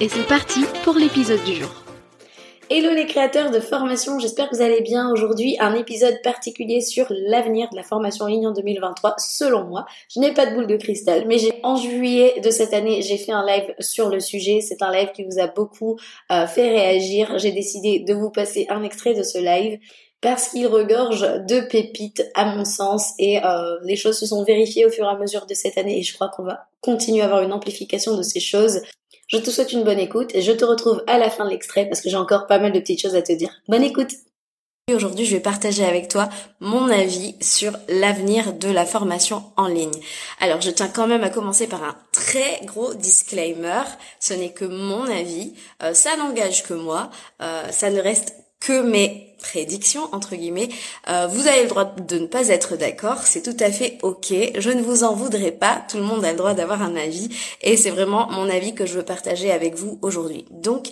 et c'est parti pour l'épisode du jour. Hello les créateurs de formation, j'espère que vous allez bien. Aujourd'hui, un épisode particulier sur l'avenir de la formation en ligne en 2023, selon moi. Je n'ai pas de boule de cristal, mais j'ai en juillet de cette année, j'ai fait un live sur le sujet. C'est un live qui vous a beaucoup euh, fait réagir. J'ai décidé de vous passer un extrait de ce live parce qu'il regorge de pépites à mon sens et euh, les choses se sont vérifiées au fur et à mesure de cette année et je crois qu'on va continuer à avoir une amplification de ces choses. Je te souhaite une bonne écoute et je te retrouve à la fin de l'extrait parce que j'ai encore pas mal de petites choses à te dire. Bonne écoute Aujourd'hui, je vais partager avec toi mon avis sur l'avenir de la formation en ligne. Alors, je tiens quand même à commencer par un très gros disclaimer. Ce n'est que mon avis, euh, ça n'engage que moi, euh, ça ne reste que mes prédiction entre guillemets. Euh, vous avez le droit de ne pas être d'accord, c'est tout à fait ok. Je ne vous en voudrais pas. Tout le monde a le droit d'avoir un avis et c'est vraiment mon avis que je veux partager avec vous aujourd'hui. Donc,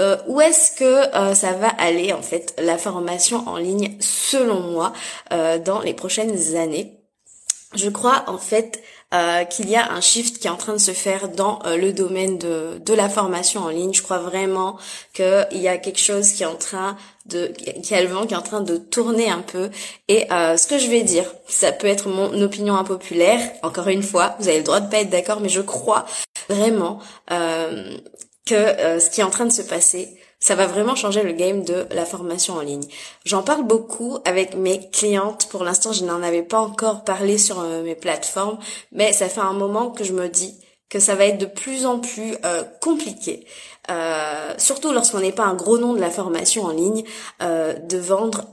euh, où est-ce que euh, ça va aller en fait la formation en ligne selon moi dans les prochaines années? Je crois en fait euh, qu'il y a un shift qui est en train de se faire dans euh, le domaine de, de la formation en ligne. Je crois vraiment qu'il y a quelque chose qui est en train de qui a le vent qui est en train de tourner un peu et euh, ce que je vais dire ça peut être mon opinion impopulaire encore une fois vous avez le droit de pas être d'accord mais je crois vraiment que ce qui est en train de se passer ça va vraiment changer le game de la formation en ligne. J'en parle beaucoup avec mes clientes. Pour l'instant, je n'en avais pas encore parlé sur euh, mes plateformes, mais ça fait un moment que je me dis que ça va être de plus en plus euh, compliqué, euh, surtout lorsqu'on n'est pas un gros nom de la formation en ligne, de vendre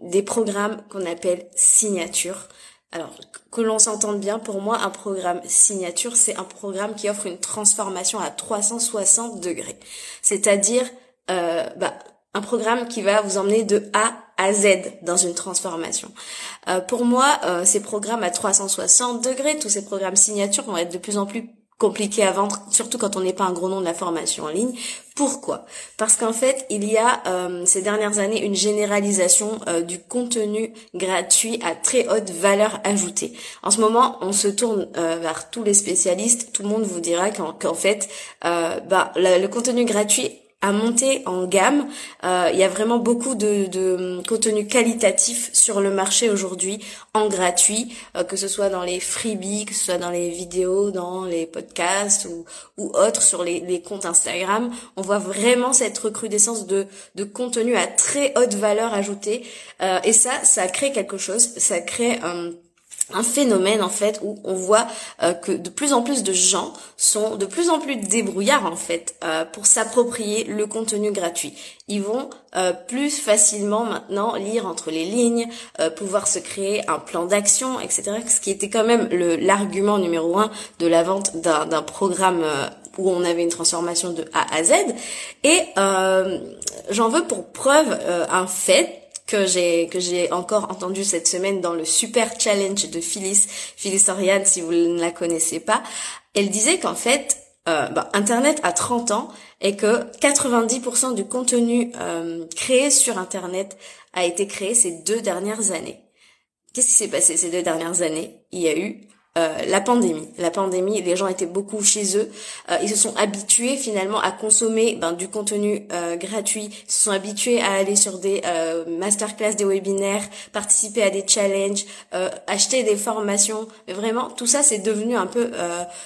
des programmes qu'on appelle signatures. Alors, que l'on s'entende bien, pour moi, un programme signature, c'est un programme qui offre une transformation à 360 degrés. C'est-à-dire euh, bah, un programme qui va vous emmener de A à Z dans une transformation. Euh, pour moi, euh, ces programmes à 360 degrés, tous ces programmes signatures vont être de plus en plus compliqués à vendre, surtout quand on n'est pas un gros nom de la formation en ligne. Pourquoi? Parce qu'en fait, il y a ces dernières années une généralisation du contenu gratuit à très haute valeur ajoutée. En ce moment, on se tourne vers tous les spécialistes. Tout le monde vous dira qu'en fait, bah, le contenu gratuit à monter en gamme. Euh, il y a vraiment beaucoup de, contenu qualitatif sur le marché aujourd'hui en gratuit, euh, que ce soit dans les freebies, que ce soit dans les vidéos, dans les podcasts ou, autres sur les, les comptes Instagram. On voit vraiment cette recrudescence de, de contenu à très haute valeur ajoutée. Euh, et ça, ça crée quelque chose. Ça crée un un phénomène en fait où on voit euh, que de plus en plus de gens sont de plus en plus débrouillards en fait euh, pour s'approprier le contenu gratuit. Ils vont euh, plus facilement maintenant lire entre les lignes, pouvoir se créer un plan d'action, etc. Ce qui était quand même l'argument numéro un de la vente d'un programme où on avait une transformation de A à Z. Et j'en veux pour preuve un fait que j'ai que j'ai encore entendu cette semaine dans le super challenge de Phyllis Phyllis Oriane si vous ne la connaissez pas elle disait qu'en fait euh, bah, Internet a 30 ans et que 90% du contenu euh, créé sur Internet a été créé ces deux dernières années. Qu'est-ce qui s'est passé ces deux dernières années? Il y a eu euh, la pandémie. La pandémie, les gens étaient beaucoup chez eux. Euh, ils se sont habitués finalement à consommer ben, du contenu euh, gratuit. Ils se sont habitués à aller sur des masterclass, des webinaires, participer à des challenges, acheter des formations. Mais vraiment, tout ça, c'est devenu un peu,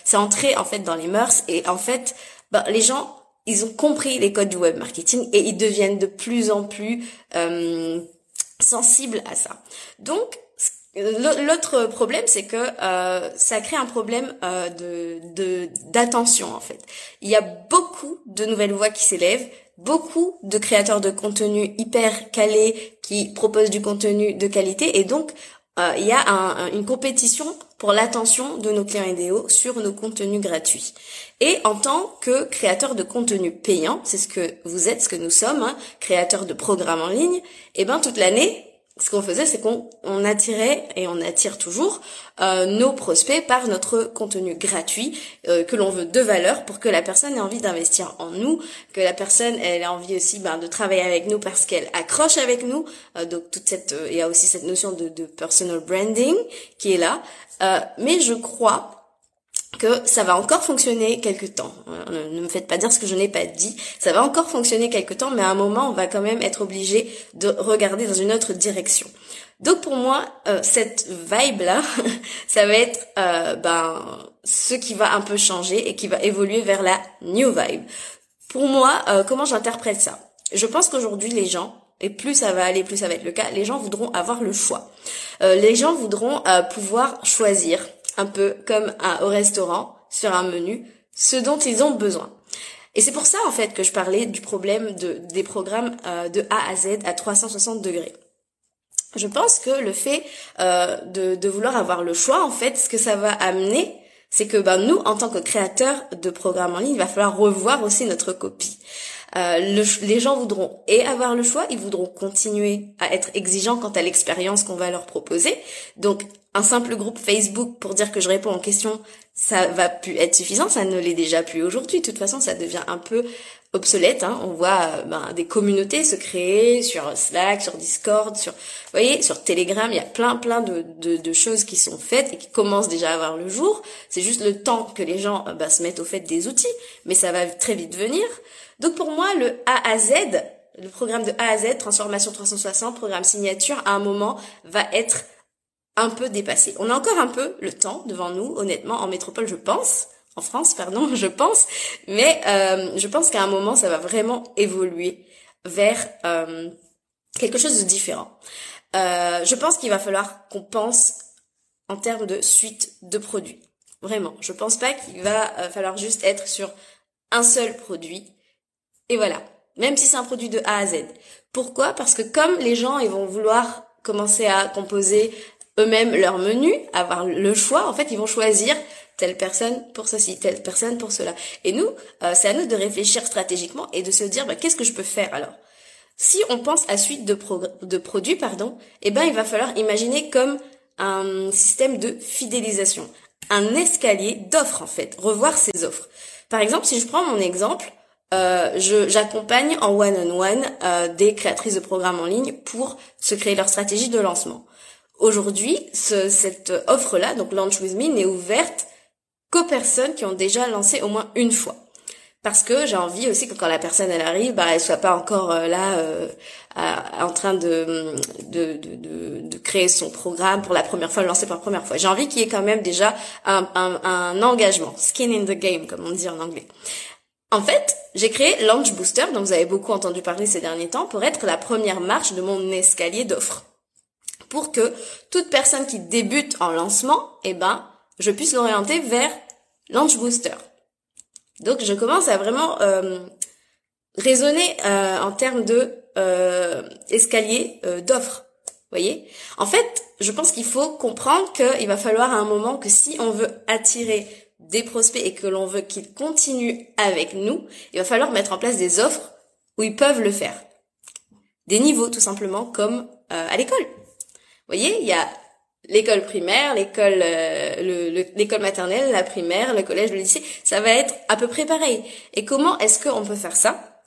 c'est entré en fait dans les mœurs. Et en fait, ben, les gens, ils ont compris les codes du web marketing et ils deviennent de plus en plus sensibles à ça. Donc, L'autre problème, c'est que euh, ça crée un problème euh, de d'attention en fait. Il y a beaucoup de nouvelles voix qui s'élèvent, beaucoup de créateurs de contenu hyper calés qui proposent du contenu de qualité, et donc euh, il y a un, une compétition pour l'attention de nos clients idéaux sur nos contenus gratuits. Et en tant que créateur de contenu payant, c'est ce que vous êtes, ce que nous sommes, hein, créateurs de programmes en ligne, et eh ben toute l'année, ce qu'on faisait, c'est qu'on on attirait et on attire toujours euh, nos prospects par notre contenu gratuit euh, que l'on veut de valeur pour que la personne ait envie d'investir en nous, que la personne elle ait envie aussi ben, de travailler avec nous parce qu'elle accroche avec nous. Euh, donc toute cette, il y a aussi cette notion de, de personal branding qui est là. mais je crois que ça va encore fonctionner quelque temps. Euh, ne me faites pas dire ce que je n'ai pas dit. Ça va encore fonctionner quelque temps, mais à un moment, on va quand même être obligé de regarder dans une autre direction. Donc pour moi, euh, cette vibe-là, ça va être euh, ben ce qui va un peu changer et qui va évoluer vers la new vibe. Pour moi, comment j'interprète ça? Je pense qu'aujourd'hui, les gens, et plus ça va aller, plus ça va être le cas, les gens voudront avoir le choix. les gens voudront pouvoir choisir un peu comme au restaurant, sur un menu, ce dont ils ont besoin. Et c'est pour ça en fait que je parlais du problème de, des programmes euh, de A à Z à 360 degrés. Je pense que le fait euh, de, de, vouloir avoir le choix, en fait, ce que ça va amener, c'est que ben, nous, en tant que créateurs de programmes en ligne, il va falloir revoir aussi notre copie. Euh, les gens voudront et avoir le choix, ils voudront continuer à être exigeants quant à l'expérience qu'on va leur proposer. Donc un simple groupe Facebook pour dire que je réponds en question, ça va plus être suffisant, ça ne l'est déjà plus aujourd'hui. De toute façon, ça devient un peu obsolète. Hein. On voit euh, ben, des communautés se créer sur Slack, sur Discord, sur, vous voyez, sur Telegram. Il y a plein, plein de, de, choses qui sont faites et qui commencent déjà à avoir le jour. C'est juste le temps que les gens ben, se mettent au fait des outils, mais ça va très vite venir. Donc pour moi, le A à Z, le programme de A à Z, transformation 360, programme signature, à un moment, va être un peu dépassé. On a encore un peu le temps devant nous, honnêtement, en métropole, je pense, en France, pardon, je pense, mais euh, je pense qu'à un moment, ça va vraiment évoluer vers euh, quelque chose de différent. Euh, je pense qu'il va falloir qu'on pense en termes de suite de produits. Vraiment, je pense pas qu'il va falloir juste être sur un seul produit. Et voilà, même si c'est un produit de A à Z. Pourquoi? Parce que comme les gens, ils vont vouloir commencer à composer eux-mêmes leur menu, avoir le choix. En fait, ils vont choisir telle personne pour ceci, telle personne pour cela. Et nous, euh, c'est à nous de réfléchir stratégiquement et de se dire bah, qu'est-ce que je peux faire alors? Si on pense à suite de, de produits, pardon, eh ben il va falloir imaginer comme un système de fidélisation, un escalier d'offres en fait, revoir ces offres. Par exemple, si je prends mon exemple, euh, j'accompagne en one-on-one euh, des créatrices de programmes en ligne pour se créer leur stratégie de lancement. Aujourd'hui, cette offre-là, donc Launch With Me, n'est ouverte qu'aux personnes qui ont déjà lancé au moins une fois. Parce que j'ai envie aussi que quand la personne elle arrive, bah elle soit pas encore euh, là euh, en train de de, de, de, créer son programme pour la première fois, le lancer pour la première fois. J'ai envie qu'il y ait quand même déjà un, un, un engagement, skin in the game comme on dit en anglais. En fait, j'ai créé Launch Booster, dont vous avez beaucoup entendu parler ces derniers temps, pour être la première marche de mon escalier d'offres pour que toute personne qui débute en lancement, eh ben, je puisse l'orienter vers Launch Booster. Donc, je commence à vraiment euh, raisonner euh, en termes de euh, escalier euh, d'offres. Voyez? En fait, je pense qu'il faut comprendre qu'il va falloir à un moment que si on veut attirer des prospects et que l'on veut qu'ils continuent avec nous, il va falloir mettre en place des offres où ils peuvent le faire. Des niveaux tout simplement comme à l'école voyez, il y a l'école primaire, l'école euh, l'école maternelle, la primaire, le collège, le lycée, ça va être à peu près pareil. Et comment est-ce qu'on peut faire ça?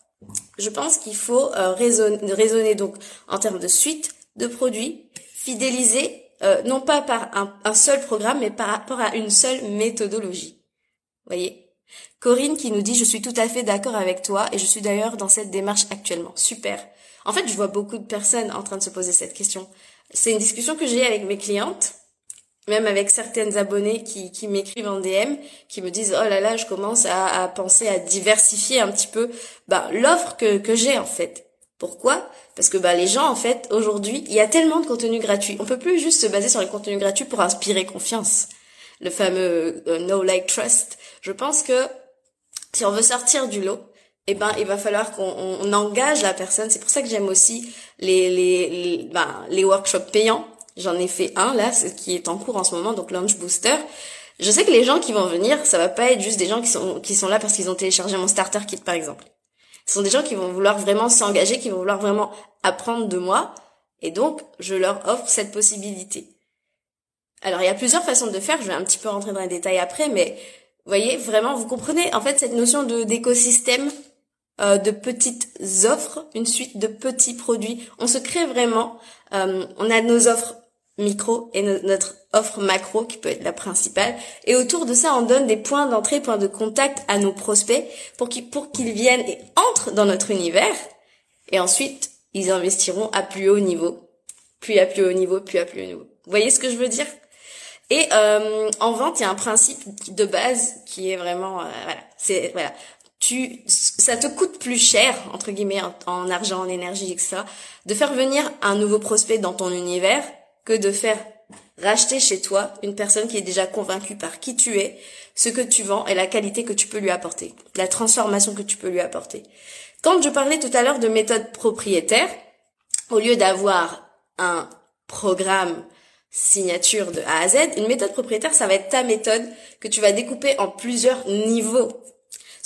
Je pense qu'il faut euh, raisonner, donc en termes de suite de produits, fidéliser euh, non pas par un, un, seul programme, mais par rapport à une seule méthodologie. Voyez? Corinne qui nous dit je suis tout à fait d'accord avec toi et je suis d'ailleurs dans cette démarche actuellement. Super. En fait, je vois beaucoup de personnes en train de se poser cette question. C'est une discussion que j'ai avec mes clientes, même avec certaines abonnées qui, qui m'écrivent en DM, qui me disent oh là là, je commence à, à penser à diversifier un petit peu bah, l'offre que, que j'ai en fait. Pourquoi? Parce que bah les gens en fait aujourd'hui, il y a tellement de contenu gratuit. On peut plus juste se baser sur les contenus gratuits pour inspirer confiance. Le fameux euh, no like trust. Je pense que si on veut sortir du lot, eh ben il va falloir qu'on engage la personne. C'est pour ça que j'aime aussi les les les, ben, les workshops payants. J'en ai fait un là, ce qui est en cours en ce moment, donc Launch Booster. Je sais que les gens qui vont venir, ça va pas être juste des gens qui sont qui sont là parce qu'ils ont téléchargé mon starter kit par exemple. Ce sont des gens qui vont vouloir vraiment s'engager, qui vont vouloir vraiment apprendre de moi. Et donc, je leur offre cette possibilité. Alors, il y a plusieurs façons de faire. Je vais un petit peu rentrer dans les détails après, mais voyez, vraiment, vous comprenez en fait cette notion de d'écosystème, euh, de petites offres, une suite de petits produits. On se crée vraiment. Euh, on a nos offres micro et notre offre macro qui peut être la principale. Et autour de ça, on donne des points d'entrée, points de contact à nos prospects pour qu'ils, pour qu'ils viennent et entrent dans notre univers. Et ensuite, ils investiront à plus haut niveau, puis à plus haut niveau, puis à plus haut niveau. Vous voyez ce que je veux dire? Et euh, en vente, il y a un principe de base qui est vraiment, euh, voilà, c'est voilà, ça te coûte plus cher entre guillemets en, en argent, en énergie, etc. De faire venir un nouveau prospect dans ton univers que de faire racheter chez toi une personne qui est déjà convaincue par qui tu es, ce que tu vends et la qualité que tu peux lui apporter, la transformation que tu peux lui apporter. Quand je parlais tout à l'heure de méthode propriétaire, au lieu d'avoir un programme signature de A à Z, une méthode propriétaire, ça va être ta méthode que tu vas découper en plusieurs niveaux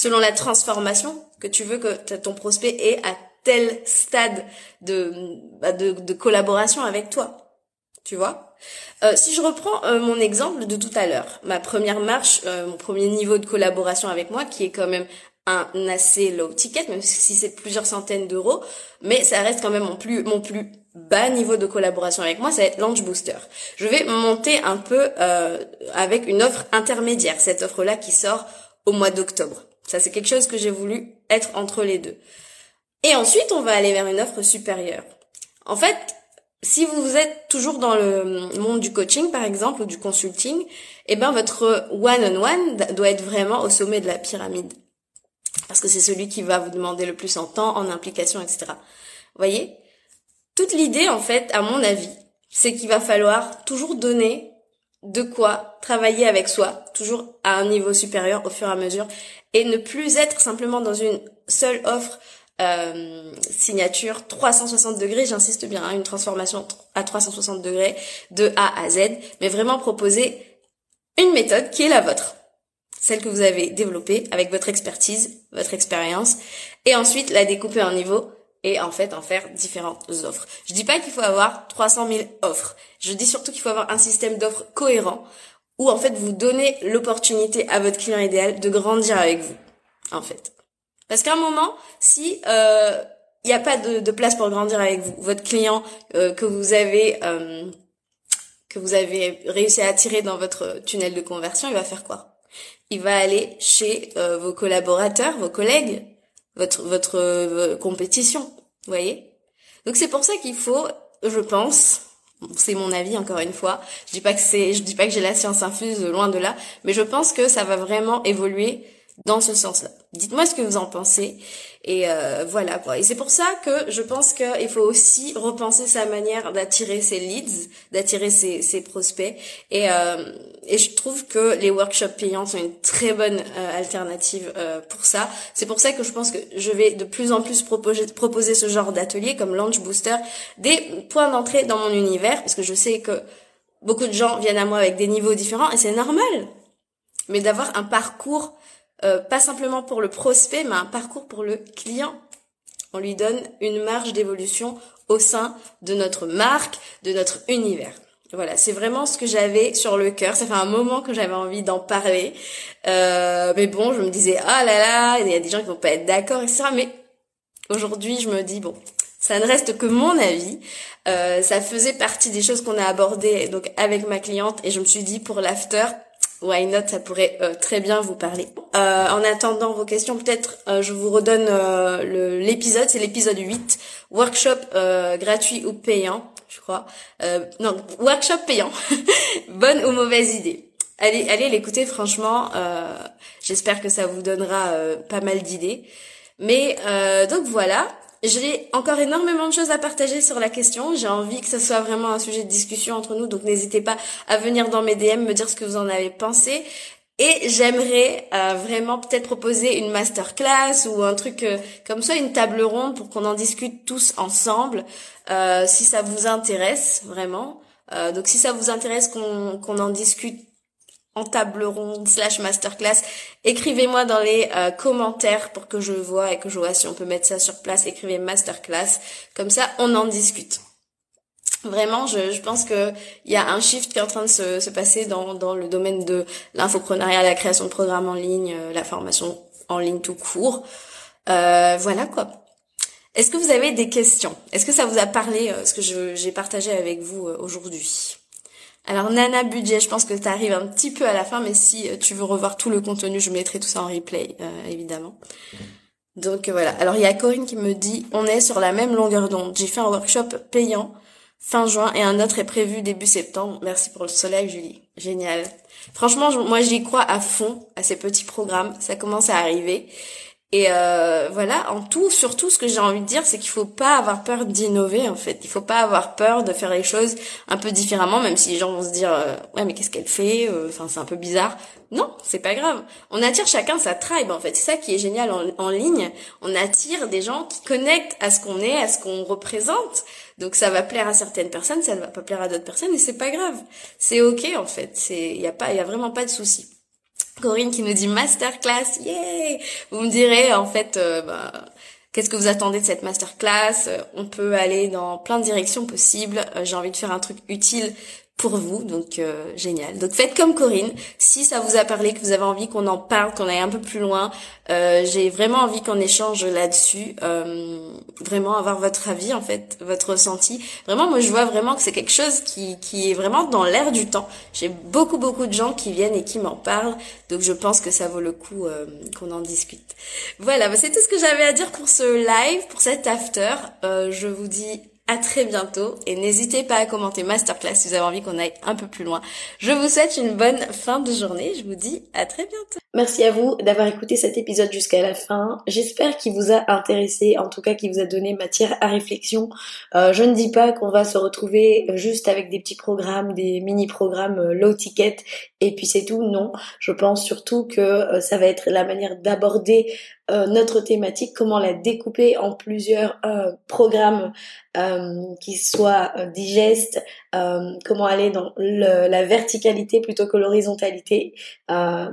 selon la transformation que tu veux que ton prospect ait à tel stade de, bah, collaboration avec toi tu vois? Euh, si je reprends euh, mon exemple de tout à l'heure, ma première marche, euh, mon premier niveau de collaboration avec moi, qui est quand même un assez low ticket, même si c'est plusieurs centaines d'euros, mais ça reste quand même mon plus mon plus bas niveau de collaboration avec moi, ça va être Launch Booster. Je vais monter un peu avec une offre intermédiaire, cette offre-là qui sort au mois d'octobre. Ça, c'est quelque chose que j'ai voulu être entre les deux. Et ensuite, on va aller vers une offre supérieure. En fait, si vous êtes toujours dans le monde du coaching, par exemple, ou du consulting, eh ben, votre one-on-one doit être vraiment au sommet de la pyramide. Parce que c'est celui qui va vous demander le plus en temps, en implication, etc. Vous voyez? Toute l'idée, en fait, à mon avis, c'est qu'il va falloir toujours donner de quoi travailler avec soi, toujours à un niveau supérieur au fur et à mesure, et ne plus être simplement dans une seule offre euh, signature 360 degrés, j'insiste bien, hein, une transformation à 360 degrés de A à Z, mais vraiment proposer une méthode qui est la vôtre, celle que vous avez développée avec votre expertise, votre expérience, et ensuite la découper en niveau et en fait en faire différentes offres. Je dis pas qu'il faut avoir 300 000 offres, je dis surtout qu'il faut avoir un système d'offres cohérent où en fait vous donnez l'opportunité à votre client idéal de grandir avec vous, en fait. Parce qu'à un moment, si il euh, n'y a pas de, place pour grandir avec vous, votre client euh, que vous avez euh, que vous avez réussi à attirer dans votre tunnel de conversion, il va faire quoi? Il va aller chez vos collaborateurs, vos collègues, votre votre compétition, vous voyez? Donc c'est pour ça qu'il faut, je pense, c'est mon avis encore une fois. Je dis pas que c'est, je dis pas que j'ai la science infuse, loin de là, mais je pense que ça va vraiment évoluer dans ce sens-là. Dites-moi ce que vous en pensez. Et euh, voilà quoi. Et c'est pour ça que je pense qu'il faut aussi repenser sa manière d'attirer ses leads, d'attirer ses, ses, prospects. Et, euh, et je trouve que les workshops payants sont une très bonne euh, alternative euh, pour ça. C'est pour ça que je pense que je vais de plus en plus proposer, proposer ce genre d'atelier comme Launch Booster, des points d'entrée dans mon univers, parce que je sais que beaucoup de gens viennent à moi avec des niveaux différents et c'est normal. Mais d'avoir un parcours euh, pas simplement pour le prospect, mais un parcours pour le client. On lui donne une marge d'évolution au sein de notre marque, de notre univers. Voilà, c'est vraiment ce que j'avais sur le cœur. Ça fait un moment que j'avais envie d'en parler. Euh, mais bon, je me disais, ah là là, il y a des gens qui vont pas être d'accord, etc. Mais aujourd'hui, je me dis, bon, ça ne reste que mon avis. Euh, ça faisait partie des choses qu'on a abordées donc avec ma cliente et je me suis dit pour l'after, Why not? Ça pourrait euh, très bien vous parler. Euh, en attendant vos questions, peut-être euh, je vous redonne l'épisode, c'est l'épisode 8, workshop gratuit ou payant, je crois. non, workshop payant. Bonne ou mauvaise idée Allez, allez l'écouter franchement. J'espère que ça vous donnera pas mal d'idées. Mais donc voilà, j'ai encore énormément de choses à partager sur la question. J'ai envie que ce soit vraiment un sujet de discussion entre nous, donc n'hésitez pas à venir dans mes DM me dire ce que vous en avez pensé. Et j'aimerais euh, vraiment peut-être proposer une masterclass ou un truc euh, comme ça, une table ronde pour qu'on en discute tous ensemble, euh, si ça vous intéresse vraiment. donc si ça vous intéresse qu'on qu'on en discute en table ronde slash masterclass, écrivez-moi dans les commentaires pour que je vois et que je vois si on peut mettre ça sur place. Écrivez masterclass, comme ça on en discute. Vraiment, je, je pense que il y a un shift qui est en train de se, se passer dans, dans le domaine de l'infoprenariat, la création de programmes en ligne, euh, la formation en ligne tout court. Euh, voilà quoi. Est-ce que vous avez des questions? Est-ce que ça vous a parlé euh, ce que j'ai partagé avec vous euh, aujourd'hui? Alors Nana Budget, je pense que tu arrives un petit peu à la fin, mais si tu veux revoir tout le contenu, je mettrai tout ça en replay, évidemment. Donc voilà. Alors il y a Corinne qui me dit, on est sur la même longueur d'onde. J'ai fait un workshop payant fin juin et un autre est prévu début septembre. Merci pour le soleil, Julie. Génial. Franchement, moi j'y crois à fond à ces petits programmes. Ça commence à arriver. Et euh, voilà, en tout, surtout, ce que j'ai envie de dire, c'est qu'il faut pas avoir peur d'innover. En fait, il faut pas avoir peur de faire les choses un peu différemment, même si les gens vont se dire, euh, ouais, mais qu'est-ce qu'elle fait euh, Enfin, c'est un peu bizarre. Non, c'est pas grave. On attire chacun sa tribe. En fait, c'est ça qui est génial en, ligne. On attire des gens qui connectent à ce qu'on est, à ce qu'on représente. Donc ça va plaire à certaines personnes, ça ne va pas plaire à d'autres personnes, et c'est pas grave. C'est ok en fait. C'est, y a pas, y a vraiment pas de souci. Corinne qui nous dit masterclass, yay Vous me direz en fait, euh, bah, qu'est-ce que vous attendez de cette masterclass? On peut aller dans plein de directions possibles. Euh, j'ai envie de faire un truc utile pour vous, donc euh, génial. Donc faites comme Corinne, si ça vous a parlé, que vous avez envie qu'on en parle, qu'on aille un peu plus loin, euh, j'ai vraiment envie qu'on échange là-dessus, euh, vraiment avoir votre avis en fait, votre ressenti. Vraiment, moi je vois vraiment que c'est quelque chose qui, qui est vraiment dans l'air du temps. J'ai beaucoup beaucoup de gens qui viennent et qui m'en parlent, donc je pense que ça vaut le coup qu'on en discute. Voilà, bah, c'est tout ce que j'avais à dire pour ce live, pour cet after. je vous dis à très bientôt et n'hésitez pas à commenter masterclass si vous avez envie qu'on aille un peu plus loin. Je vous souhaite une bonne fin de journée. Je vous dis à très bientôt. Merci à vous d'avoir écouté cet épisode jusqu'à la fin. J'espère qu'il vous a intéressé, en tout cas qu'il vous a donné matière à réflexion. Euh, je ne dis pas qu'on va se retrouver juste avec des petits programmes, des mini-programmes euh, low ticket et puis c'est tout. Non, je pense surtout que euh, ça va être la manière d'aborder euh, notre thématique, comment la découper en plusieurs euh, programmes euh, qui soient digestes, comment aller dans la verticalité plutôt que l'horizontalité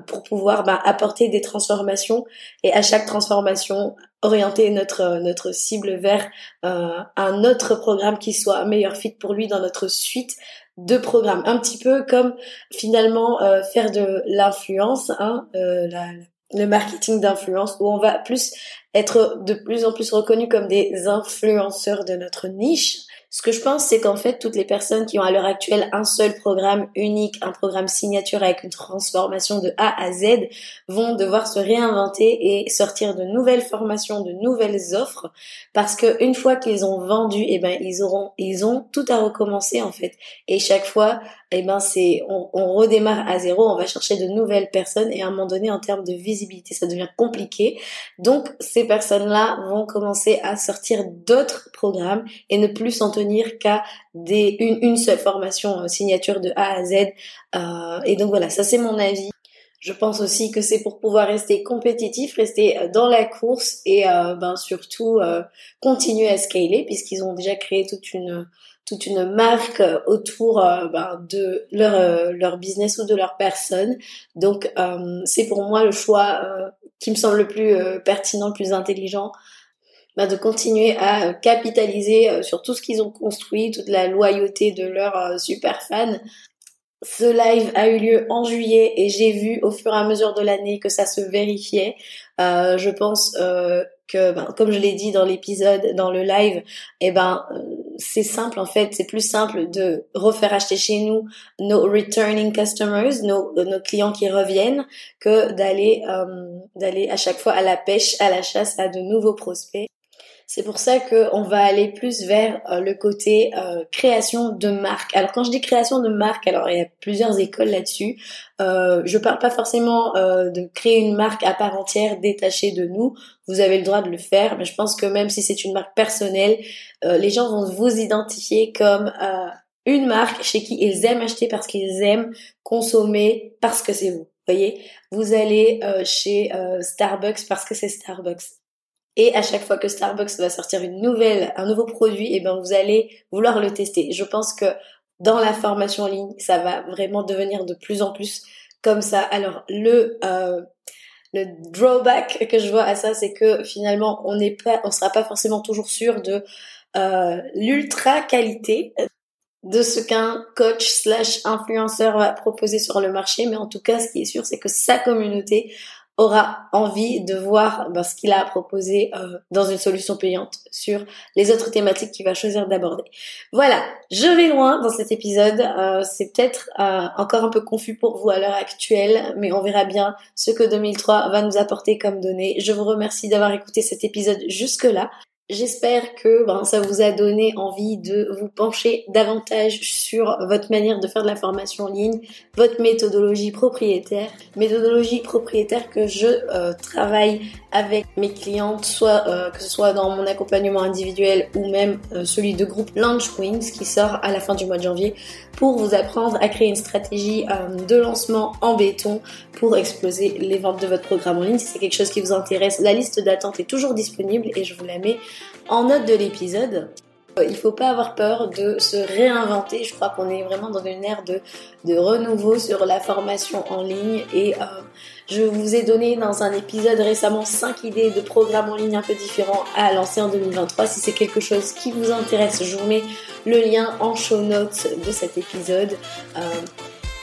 pour pouvoir bah, apporter des transformations et à chaque transformation orienter notre notre cible vers un autre programme qui soit un meilleur fit pour lui dans notre suite de programmes. Un petit peu comme finalement faire de l'influence, hein, la, le marketing d'influence où on va plus être de plus en plus reconnus comme des influenceurs de notre niche ce que je pense, c'est qu'en fait, toutes les personnes qui ont à l'heure actuelle un seul programme unique, un programme signature avec une transformation de A à Z, vont devoir se réinventer et sortir de nouvelles formations, de nouvelles offres, parce que une fois qu'ils ont vendu, eh ben ils auront, ils ont tout à recommencer en fait. Et chaque fois, eh ben c'est, on, redémarre à zéro, on va chercher de nouvelles personnes et à un moment donné, en termes de visibilité, ça devient compliqué. Donc ces personnes-là vont commencer à sortir d'autres programmes et ne plus s'en tenir qu'à des une, une, seule formation euh, signature de A à Z. Euh, et donc voilà, ça c'est mon avis. Je pense aussi que c'est pour pouvoir rester compétitif, rester euh, dans la course et ben surtout continuer à scaler puisqu'ils ont déjà créé toute une toute une marque autour ben, de leur leur business ou de leur personne. Donc c'est pour moi le choix qui me semble le plus pertinent, le plus intelligent bah, de continuer à capitaliser euh, sur tout ce qu'ils ont construit, toute la loyauté de leurs euh, super fans. Ce live a eu lieu en juillet et j'ai vu au fur et à mesure de l'année que ça se vérifiait. Euh, je pense euh, que, ben, comme je l'ai dit dans l'épisode, dans le live, eh ben c'est simple en fait, c'est plus simple de refaire acheter chez nous nos returning customers, nos, nos clients qui reviennent, que d'aller d'aller à chaque fois à la pêche, à la chasse à de nouveaux prospects. C'est pour ça qu'on va aller plus vers euh, le côté euh, création de marque. Alors quand je dis création de marque, alors il y a plusieurs écoles là-dessus. Euh, je parle pas forcément euh, de créer une marque à part entière détachée de nous. Vous avez le droit de le faire, mais je pense que même si c'est une marque personnelle, les gens vont vous identifier comme une marque chez qui ils aiment acheter parce qu'ils aiment consommer parce que c'est vous. Voyez, vous allez chez Starbucks parce que c'est Starbucks. Et à chaque fois que Starbucks va sortir une nouvelle, un nouveau produit, et eh ben vous allez vouloir le tester. Je pense que dans la formation en ligne, ça va vraiment devenir de plus en plus comme ça. Alors le euh, le drawback que je vois à ça, c'est que finalement on n'est pas, on sera pas forcément toujours sûr de euh, l'ultra qualité de ce qu'un coach slash influenceur va proposer sur le marché, mais en tout cas, ce qui est sûr, c'est que sa communauté aura envie de voir ben, ce qu'il a proposé euh, dans une solution payante sur les autres thématiques qu'il va choisir d'aborder. Voilà, je vais loin dans cet épisode. Euh, c'est peut-être euh, encore un peu confus pour vous à l'heure actuelle, mais on verra bien ce que 2003 va nous apporter comme données. Je vous remercie d'avoir écouté cet épisode jusque-là. J'espère que ben, ça vous a donné envie de vous pencher davantage sur votre manière de faire de la formation en ligne, votre méthodologie propriétaire, méthodologie propriétaire que je euh, travaille avec mes clientes, soit euh, que ce soit dans mon accompagnement individuel ou même euh, celui de groupe Launch Wings qui sort à la fin du mois de janvier pour vous apprendre à créer une stratégie de lancement en béton pour exploser les ventes de votre programme en ligne. Si c'est quelque chose qui vous intéresse, la liste d'attente est toujours disponible et je vous la mets en note de l'épisode. Euh, il faut pas avoir peur de se réinventer. Je crois qu'on est vraiment dans une ère de, de renouveau sur la formation en ligne et euh, je vous ai donné dans un épisode récemment 5 idées de programmes en ligne un peu différents à lancer en 2023. Si c'est quelque chose qui vous intéresse, je vous mets le lien en show notes de cet épisode. Euh,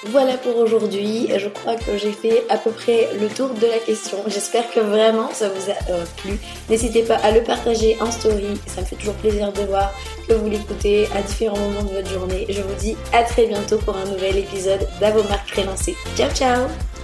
voilà pour aujourd'hui. Je crois que j'ai fait à peu près le tour de la question. J'espère que vraiment ça vous a euh, plu. N'hésitez pas à le partager en story. Ça me fait toujours plaisir de voir que vous l'écoutez à différents moments de votre journée. Je vous dis à très bientôt pour un nouvel épisode d'Avomarque Prélancé. Ciao ciao